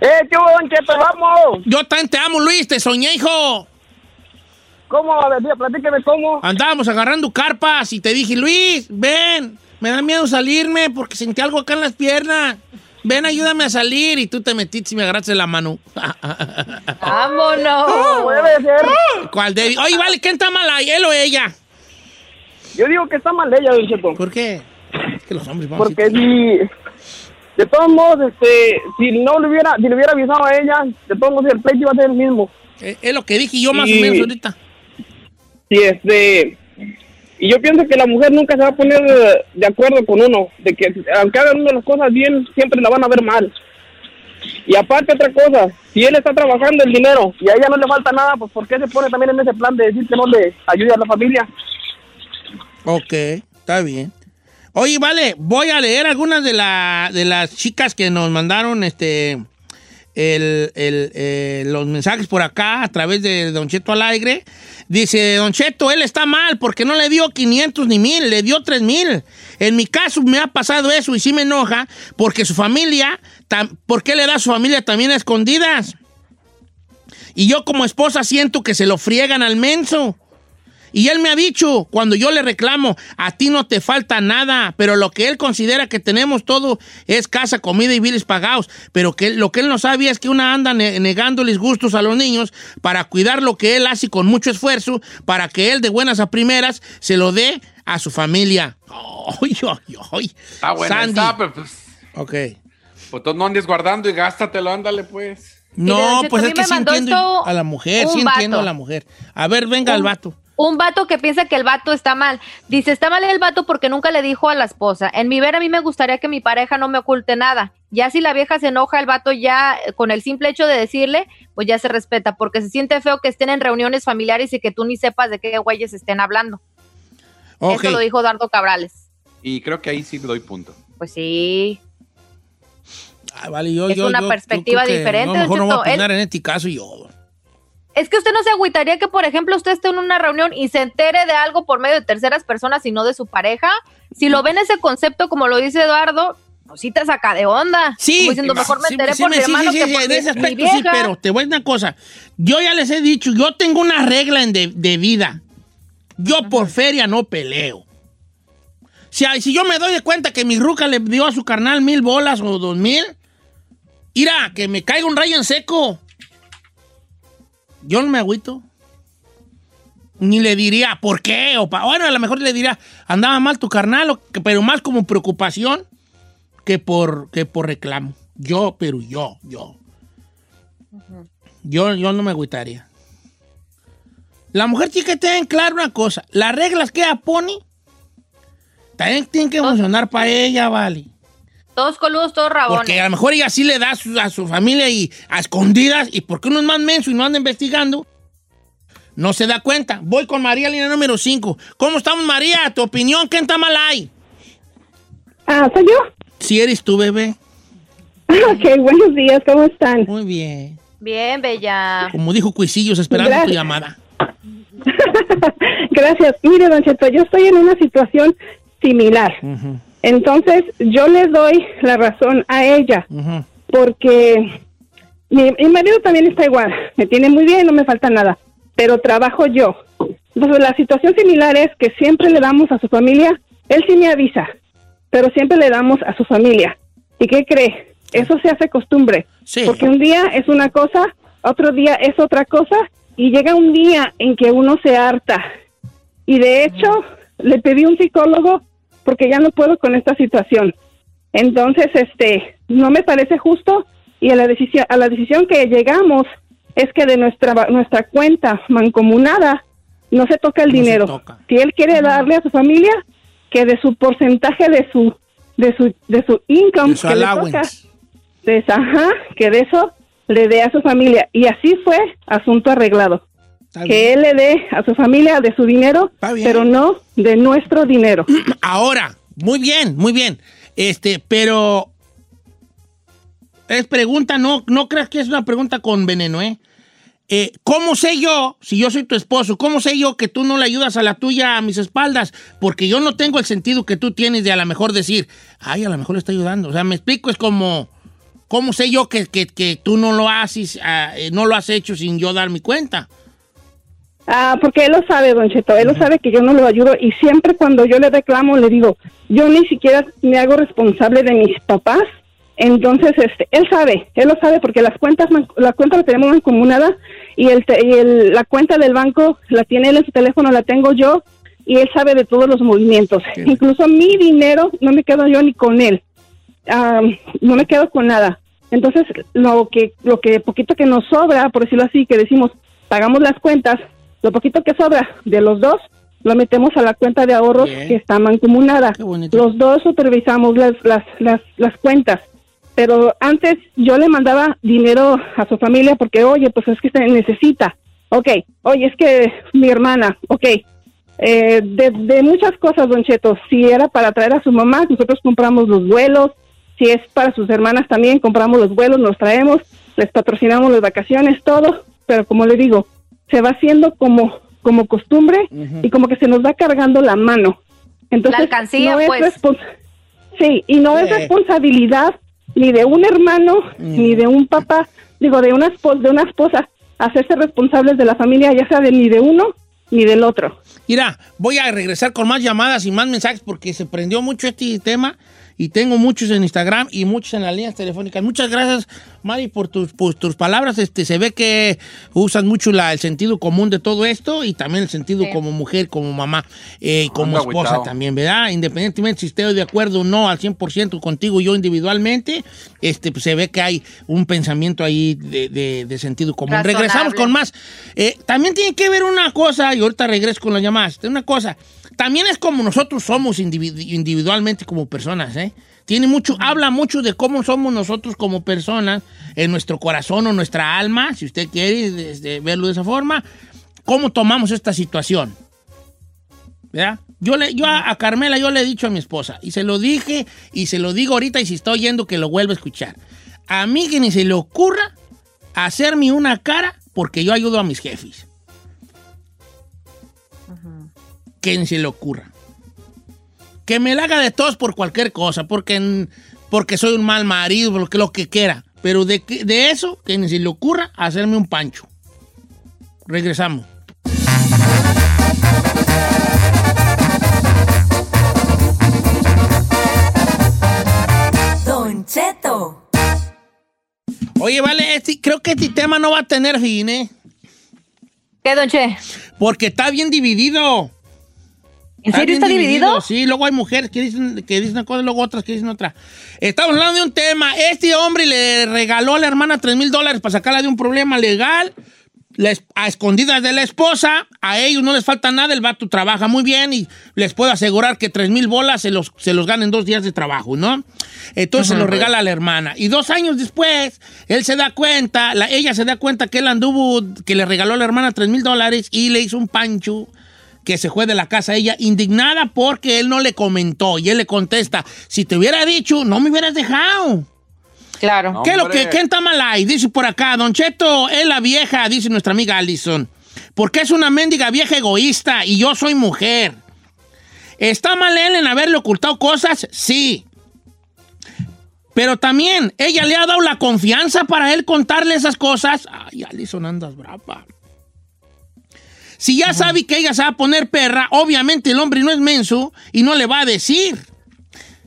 ¡Eh, qué Don Cheto, vamos! Yo también te amo, Luis. Te soñé, hijo. ¿Cómo? A ver, platíqueme cómo. Andábamos agarrando carpas y te dije, Luis, ven, me da miedo salirme porque sentí algo acá en las piernas. Ven, ayúdame a salir. Y tú te metiste y me agarraste la mano. <laughs> ¡Vámonos! Puede ser. ¿Cuál David? Oye, vale, ¿quién está mal ahí? ¿Él o ella? Yo digo que está mal ella, Don Cheto. ¿Por qué? Es que los hombres vamos Porque si... De todos modos, este, si no le hubiera, si le hubiera avisado a ella, de todos modos el pleito iba a ser el mismo. Eh, Es lo que dije yo más Y- o menos ahorita. Y este, y yo pienso que la mujer nunca se va a poner de acuerdo con uno, de que aunque hagan uno las cosas bien, siempre la van a ver mal. Y aparte otra cosa, si él está trabajando el dinero y a ella no le falta nada, pues ¿por qué se pone también en ese plan de decir que no le ayude a la familia? Ok, está bien. Oye, vale, voy a leer algunas de, la, de las chicas que nos mandaron este el- el, eh, los mensajes por acá a través de Don Cheto al aire. Dice, Don Cheto, él está mal porque no le dio 500 ni mil, le dio 3 mil. En mi caso me ha pasado eso y sí me enoja porque su familia, tam- ¿por qué le da a su familia también a escondidas? Y yo como esposa siento que se lo friegan al menso. Y él me ha dicho, cuando yo le reclamo, a ti no te falta nada, pero lo que él considera que tenemos todo es casa, comida y biles pagados. Pero que lo que él no sabía es que una anda ne- negándoles gustos a los niños para cuidar lo que él hace con mucho esfuerzo, para que él de buenas a primeras se lo dé a su familia. Ay, ay, ay. Está buena, Sandy. está, pero pues, Ok. pues tú no andes guardando y gástatelo, ándale pues. No, pues es que sí entiendo a la mujer, sí un entiendo a la mujer. A ver, venga el vato. Un vato que piensa que el vato está mal. Dice, está mal el vato porque nunca le dijo a la esposa. En mi ver, a mí me gustaría que mi pareja no me oculte nada. Ya si la vieja se enoja, el vato ya, eh, con el simple hecho de decirle, pues ya se respeta, porque se siente feo que estén en reuniones familiares y que tú ni sepas de qué güeyes estén hablando. Eso lo dijo Eduardo Cabrales. Y creo que ahí sí doy punto. Pues sí. Ah, vale, yo, Es yo- una yo- perspectiva diferente, No, mejor no voy a. Él- opinar en este caso yo. Es que usted no se agüitaría que, por ejemplo, usted esté en una reunión y se entere de algo por medio de terceras personas y no de su pareja. Si lo ven ese concepto, como lo dice Eduardo, pues sí te saca de onda. Sí, Como diciendo, mejor me enteré sí, por mi sí, hermano sí, que sí, por en mi- ese mi aspecto sí, pero te voy a decir una cosa. Yo ya les he dicho, yo tengo una regla en de, de vida. Yo por feria no peleo. Si, si yo me doy de cuenta que mi ruca le dio a su carnal mil bolas o dos mil, mira, que me caiga un rayo en seco. Yo no me agüito. Ni le diría, ¿por qué? O pa- bueno, a lo mejor le diría, andaba mal tu carnal, o pero más como preocupación que por, que por reclamo. Yo, pero yo, yo. Yo, yo no me agüitaría. La mujer tiene que tener claro una cosa. Las reglas que ella pone también tienen que funcionar para ella, vale. Todos coludos, todos rabones. Porque a lo mejor ella sí le da a su, a su familia y a escondidas. Y porque uno es más menso y no anda investigando, no se da cuenta. Voy con María, línea número 5. ¿Cómo estamos, María? ¿Tu opinión? ¿Qué está mal ahí? Ah, ¿soy yo? Si eres tu bebé. <laughs> Ok, buenos días, ¿cómo están? Muy bien. Bien, bella. Como dijo Cuisillos, esperando tu llamada. <laughs> Gracias. Mire, Don Cheto, yo estoy en una situación similar. Entonces, yo le doy la razón a ella, porque mi, mi marido también está igual. Me tiene muy bien, no me falta nada, pero trabajo yo. Entonces, la situación similar es que siempre le damos a su familia, él sí me avisa, pero siempre le damos a su familia. ¿Y qué cree? Eso se hace costumbre. Porque un día es una cosa, otro día es otra cosa, y llega un día en que uno se harta. Y de hecho, le pedí un psicólogo porque ya no puedo con esta situación. Entonces, este, no me parece justo y a la decisión, a la decisión que llegamos es que de nuestra nuestra cuenta mancomunada no se toca el dinero. Si él quiere darle a su familia, que de su porcentaje de su de su de su income De su que le toca, de esa- ajá, que de eso le dé a su familia y así fue asunto arreglado. Que él le dé a su familia de su dinero, pero no de nuestro dinero. <clears throat> Ahora, muy bien, muy bien. Este, pero es pregunta, no, no creas que es una pregunta con veneno, ¿eh? Eh, ¿Cómo sé yo, si yo soy tu esposo, cómo sé yo que tú no le ayudas a la tuya a mis espaldas? Porque yo no tengo el sentido que tú tienes de a lo mejor decir, ay, a lo mejor le está ayudando. O sea, me explico, es como, ¿cómo sé yo que, que- que tú no lo haces, ah, eh, no lo has hecho sin yo dar mi cuenta? Ah, porque él lo sabe, don Cheto, él lo sabe que yo no lo ayudo y siempre cuando yo le reclamo le digo, yo ni siquiera me hago responsable de mis papás, entonces este, él sabe, él lo sabe porque las cuentas, la cuenta la tenemos mancomunada y, el, y el- la cuenta del banco la tiene él en su teléfono, la tengo yo y él sabe de todos los movimientos, incluso mi dinero no me quedo yo ni con él, Ah, no me quedo con nada. Entonces, lo que, lo que poquito que nos sobra, por decirlo así, que decimos, pagamos las cuentas, lo poquito que sobra de los dos, lo metemos a la cuenta de ahorros Bien. que está mancomunada. Los dos supervisamos las, las, las, las cuentas. Pero antes yo le mandaba dinero a su familia porque, oye, pues es que se necesita. Ok, oye, es que mi hermana, ok. Eh, de, de muchas cosas, Don Cheto. Si era para traer a su mamá, nosotros compramos los vuelos. Si es para sus hermanas también, compramos los vuelos, los traemos, les patrocinamos las vacaciones, todo. Pero como le digo, se va haciendo como, como costumbre y como que se nos va cargando la mano. Entonces, La alcancía, no es pues. Sí, y no es responsabilidad ni de un hermano, ni de un papá, digo, de una, esposa, de una esposa, hacerse responsables de la familia, ya sea de ni de uno ni del otro. Mira, voy a regresar con más llamadas y más mensajes porque se prendió mucho este tema y tengo muchos en Instagram y muchos en las líneas telefónicas. Muchas gracias, Mari, por tus, por tus palabras. Este, se ve que usas mucho la, el sentido común de todo esto y también el sentido Sí. como mujer, como mamá, eh, y como esposa también, ¿verdad? Independientemente si estoy de acuerdo o no al 100% contigo yo individualmente, este, pues se ve que hay un pensamiento ahí de, de- de sentido común. Razonable. Regresamos con más. Eh, también tiene que ver una cosa, y ahorita regreso con las llamadas, una cosa, también es como nosotros somos individu- individualmente como personas, ¿eh? Tiene mucho, habla mucho de cómo somos nosotros como personas, en nuestro corazón o nuestra alma, si usted quiere desde verlo de esa forma, cómo tomamos esta situación. ¿Verdad? Yo, le, yo a, a Carmela yo le he dicho a mi esposa, y se lo dije, y se lo digo ahorita, y si está oyendo que lo vuelva a escuchar. A mí que ni se le ocurra hacerme una cara porque yo ayudo a mis jefes. Que ni se le ocurra. Que me la haga de todos por cualquier cosa, porque, porque soy un mal marido, porque lo que quiera. Pero de eso, que ni se le ocurra hacerme un pancho. Regresamos. Don Cheto. Oye, vale, este- creo que este tema no va a tener fin, ¿eh? ¿Qué, Don Che? Porque está bien dividido. ¿En serio está dividido? Sí, luego hay mujeres que dicen, que dicen una cosa y luego otras que dicen otra. Estamos hablando de un tema. Este hombre le regaló a la hermana 3 mil dólares para sacarla de un problema legal. a escondidas de la esposa, a ellos no les falta nada, el vato trabaja muy bien y les puedo asegurar que 3 mil bolas se los, se los gana en dos días de trabajo, ¿no? Entonces se Ajá. lo regala a la hermana. Y dos años después, él se da cuenta, la, ella se da cuenta que él anduvo, que le regaló a la hermana 3 mil dólares y le hizo un pancho que se fue de la casa ella, indignada porque él no le comentó. Y él le contesta, si te hubiera dicho, no me hubieras dejado. Claro. ¿Qué es lo que qué está mal ahí? Dice por acá, Don Cheto, es la vieja, dice nuestra amiga Allison. Porque es una mendiga vieja egoísta y yo soy mujer. ¿Está mal él en haberle ocultado cosas? Sí. Pero también, ella le ha dado la confianza para él contarle esas cosas. Ay, Allison, andas brava. Si ya sabe que ella se va a poner perra, obviamente el hombre no es menso y no le va a decir.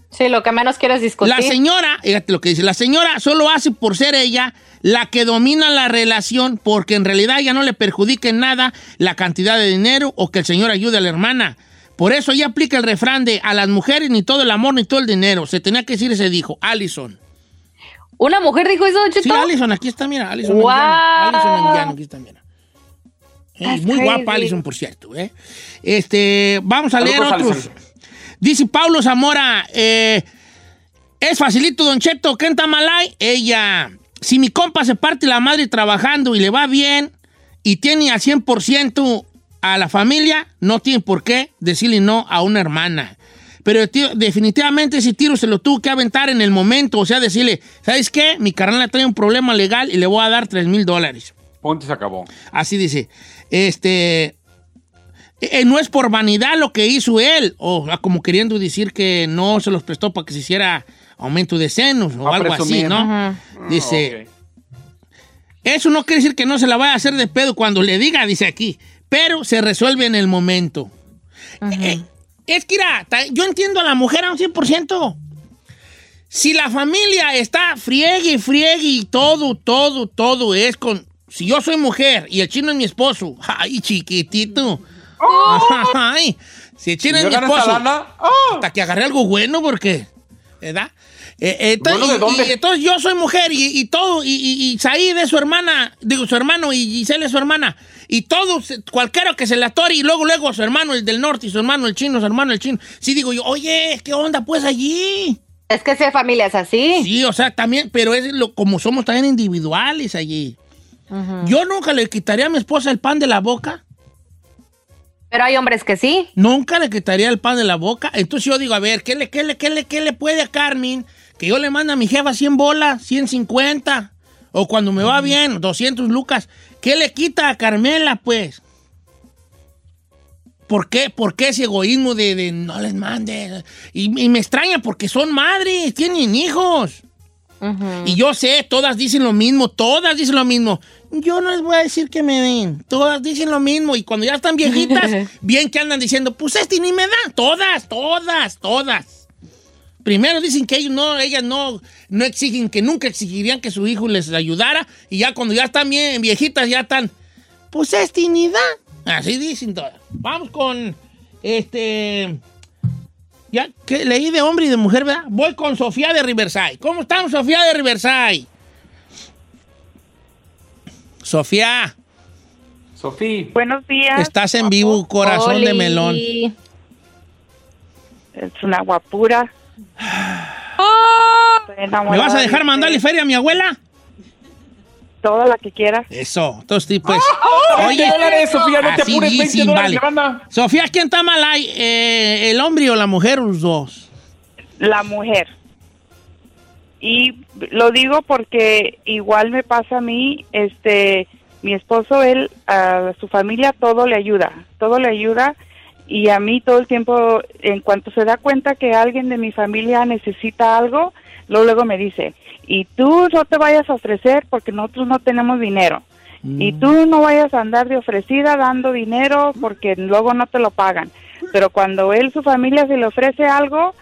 Sí, lo que menos quieres discutir. La señora, fíjate lo que dice, la señora solo hace por ser ella la que domina la relación porque en realidad ya no le perjudica en nada la cantidad de dinero o que el señor ayude a la hermana. Por eso ella aplica el refrán de a las mujeres ni todo el amor ni todo el dinero. Se tenía que decir y se dijo, Allison. ¿Una mujer dijo eso, Cheto? Sí, Allison, aquí está, mira, Allison Wow. Allison Mendiano, aquí está, mira. Eh, muy crazy. guapa Allison, por cierto. ¿eh? Este, vamos a leer Saludos, otros. Dice Paulo Zamora, eh, es facilito, Don Cheto, ¿qué en Tamalay? Ella, si mi compa se parte la madre trabajando y le va bien y tiene al 100% a la familia, no tiene por qué decirle no a una hermana. Pero tío, definitivamente ese tiro se lo tuvo que aventar en el momento, o sea, decirle, ¿sabes qué? Mi carnal trae un problema legal y le voy a dar 3 mil dólares. Ponte se acabó. Así dice. Este. eh, no es por vanidad lo que hizo él, o como queriendo decir que no se los prestó para que se hiciera aumento de senos o Va a algo así. ¿no? Dice. Eso no quiere decir que no se la vaya a hacer de pedo cuando le diga, dice aquí, pero se resuelve en el momento. Eh, es que, mira, yo entiendo a la mujer a un 100%. Si la familia está friegue, friegue y todo, todo, todo es con... Si yo soy mujer y el chino es mi esposo, ay, chiquitito. <laughs> Ay, si el chino Si es mi esposo, lana, hasta que agarré algo bueno porque, ¿verdad? Eh, eh, entonces, ¿Bueno de y- dónde? y entonces yo soy mujer y, y todo, y, y, y Said es su hermana, digo su hermano y Giselle es su hermana, y todos, cualquiera que se la atore, y luego, luego su hermano el del norte, y su hermano el chino, su hermano el chino. Sí digo yo, oye, ¿qué onda pues allí? Es que si hay familias así. Sí, o sea, también, pero es lo, como somos también individuales allí. Yo nunca le quitaría a mi esposa el pan de la boca. Pero hay hombres que sí. Nunca le quitaría el pan de la boca. Entonces yo digo, a ver, ¿qué le, qué le, qué le, qué le puede a Carmen? Que yo le mando a mi jefa 100 bolas, 150. O cuando me va bien, 200 lucas. ¿Qué le quita a Carmela, pues? ¿Por qué? ¿Por qué ese egoísmo de, de no les mande? Y, y me extraña porque son madres, tienen hijos. Y yo sé, todas dicen lo mismo, todas dicen lo mismo. Yo no les voy a decir que me den. Todas dicen lo mismo. Y cuando ya están viejitas, <laughs> bien que andan diciendo, pues este ni me da. Todas, todas, todas. Primero dicen que ellos no, ellas no, no exigen, que nunca exigirían que su hijo les ayudara. Y ya cuando ya están bien viejitas, ya están, pues este ni da. Así dicen todas. Vamos con este. Ya que leí de hombre y de mujer, ¿verdad? Voy con Sofía de Riverside. ¿Cómo estamos, Sofía de Riverside? Sofía. Sofía. Buenos días. Estás en vivo, corazón de Oli. melón. Es una guapura. Estoy ¿Me vas a de dejar mandarle feria a mi abuela? Toda la que quieras. Eso, entonces sí, pues. 20 dólares, Sofía, no te así apures, 20 dicen, dólares vale. Sofía, ¿quién está mal ahí? Eh, ¿El hombre o la mujer los dos? La mujer. Y lo digo porque igual me pasa a mí, este, mi esposo, él, a su familia todo le ayuda, todo le ayuda y a mí todo el tiempo, en cuanto se da cuenta que alguien de mi familia necesita algo, luego, luego me dice, y tú no te vayas a ofrecer porque nosotros no tenemos dinero. Y tú no vayas a andar de ofrecida dando dinero porque luego no te lo pagan. Pero cuando él, su familia, se le ofrece algo,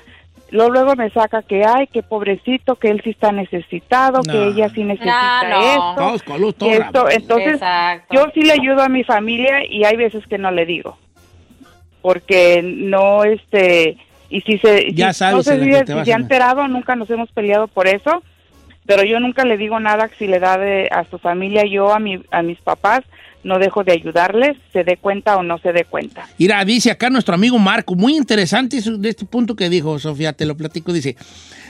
luego, luego me saca que, ay, que pobrecito, que él sí está necesitado, No. que ella sí necesita Ah, no. esto. Todos esto. Entonces, Exacto. yo sí le ayudo a mi familia y hay veces que no le digo. Porque no, este, y si se, Ya si- sabes no sé si, si se a ha meter. enterado, nunca nos hemos peleado por eso, pero yo nunca le digo nada si le da de, a su familia, yo a, mi, a mis papás no dejo de ayudarles, se dé cuenta o no se dé cuenta. Mira, dice acá nuestro amigo Marco, muy interesante de este punto que dijo Sofía, te lo platico, dice,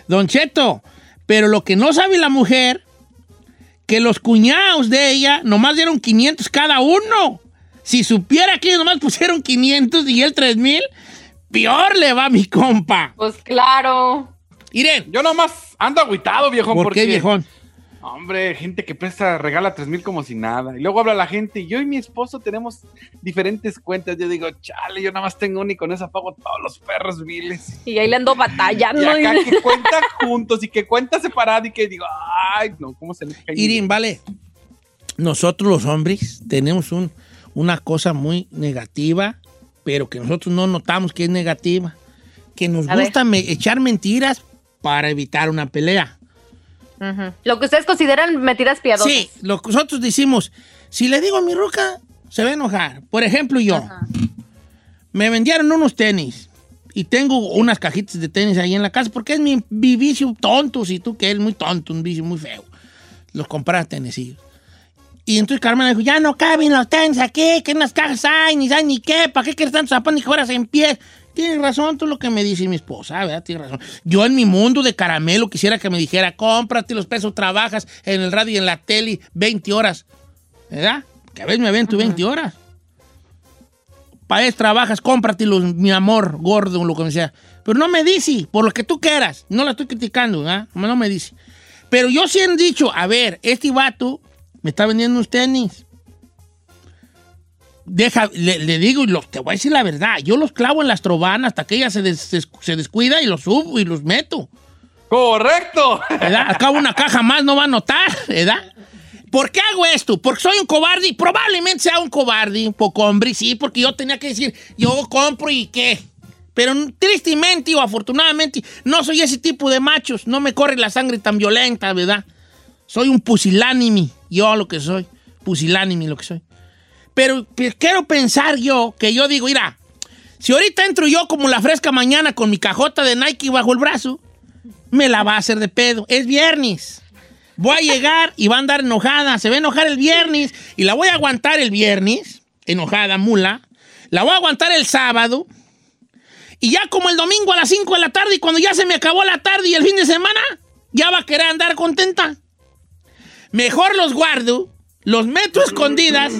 Don Cheto, pero lo que no sabe la mujer, que los cuñados de ella nomás dieron 500 cada uno. Si supiera que ellos nomás pusieron 500 y él 3000, peor le va a mi compa. Pues claro. Miren, Yo nomás ando agüitado, viejón. ¿por porque, qué, viejón? Hombre, gente que presta, regala tres mil como si nada. Y luego habla la gente. Yo y mi esposo tenemos diferentes cuentas. Yo digo, chale, yo nada más tengo una y con esa pago todos los perros viles. Y ahí le ando batallando. Y acá que cuenta juntos y que cuenta separado y que digo, ay, no, ¿cómo se le cae? Irin, vale. Nosotros los hombres tenemos un, una cosa muy negativa, pero que nosotros no notamos que es negativa. Que nos A gusta me- echar mentiras para evitar una pelea. Ujú. Lo que ustedes consideran mentiras piadosas. Sí, lo que nosotros decimos, si le digo a mi ruca, se va a enojar. Por ejemplo, yo, me vendieron unos tenis y tengo unas cajitas de tenis ahí en la casa porque es mi, mi vicio tonto, si tú que eres muy tonto, un vicio muy feo. Los compras tenis. Y entonces Carmen dijo, ya no caben los tenis aquí, que unas cajas hay, ni saben ni qué, ¿para qué quieres tantos zapatos ni que fueras en pie? Tienes razón tú lo que me dice mi esposa, ¿verdad? Tienes razón. Yo en mi mundo de caramelo quisiera que me dijera, cómprate los pesos, trabajas en el radio y en la tele 20 horas, ¿verdad? Que a veces me avento 20 horas. Para eso trabajas, cómpratelos, mi amor, gordo, lo que sea. Pero no me dice, por lo que tú quieras. No la estoy criticando, ¿verdad? No me dice. Pero yo sí han dicho, a ver, este vato me está vendiendo unos tenis. Deja, le, le digo, y lo- te voy a decir la verdad, yo los clavo en las trobanas hasta que ella se, des- se- descuida y los subo y los meto. ¡Correcto! ¿Verdad? Al cabo una caja más no va a notar, ¿verdad? ¿Por qué hago esto? ¿Porque soy un cobarde? Y Probablemente sea un cobarde, un poco hombre, sí, porque yo tenía que decir, yo compro y qué. Pero tristemente o afortunadamente no soy ese tipo de machos, no me corre la sangre tan violenta, ¿verdad? Soy un pusilánime, yo lo que soy, pusilánime lo que soy. Pero quiero pensar yo, que yo digo, mira, si ahorita entro yo como la fresca mañana con mi cajota de Nike bajo el brazo, me la va a hacer de pedo. Es viernes. Voy a llegar y va a andar enojada. Se va a enojar el viernes y la voy a aguantar el viernes, enojada, mula. La voy a aguantar el sábado. Y ya como el domingo a las 5 de la tarde y cuando ya se me acabó la tarde y el fin de semana, ya va a querer andar contenta. Mejor los guardo, los meto escondidas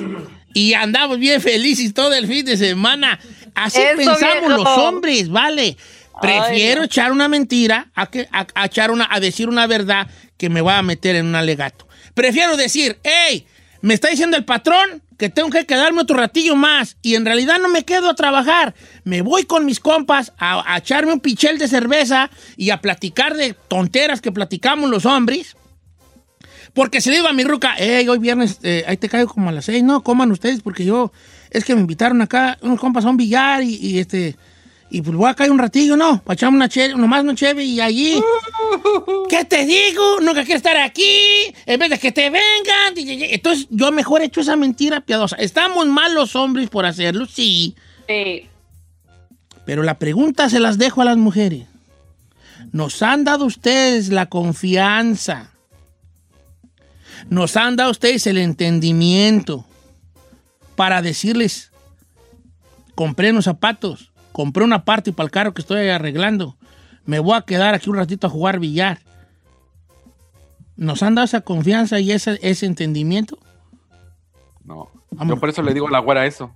y andamos bien felices todo el fin de semana. Así Eso, pensamos los hombres, ¿vale? Prefiero no. echar una mentira a, que, a, a echar una, a decir una verdad que me va a meter en un alegato. Prefiero decir, hey, me está diciendo el patrón que tengo que quedarme otro ratillo más y en realidad no me quedo a trabajar. Me voy con mis compas a, a echarme un pichel de cerveza y a platicar de tonteras que platicamos los hombres Porque si le digo a mi ruca, hey, hoy viernes, eh, ahí te caigo como a las seis, no, coman ustedes, porque yo, es que me invitaron acá, unos compas a un billar y, y, este, y pues voy a caer un ratillo, no, para echarme una cheve, nomás una cheve y allí, <laughs> ¿qué te digo? Nunca quiero estar aquí, en vez de que te vengan. Entonces, yo mejor he hecho esa mentira piadosa. ¿Estamos mal los hombres por hacerlo? Sí. Sí. Pero la pregunta se las dejo a las mujeres. Nos han dado ustedes la confianza nos han dado ustedes el entendimiento para decirles, compré unos zapatos, compré una parte para el carro que estoy arreglando, me voy a quedar aquí un ratito a jugar billar. ¿Nos han dado esa confianza y ese, ese entendimiento? No. Yo por eso le digo a la güera eso.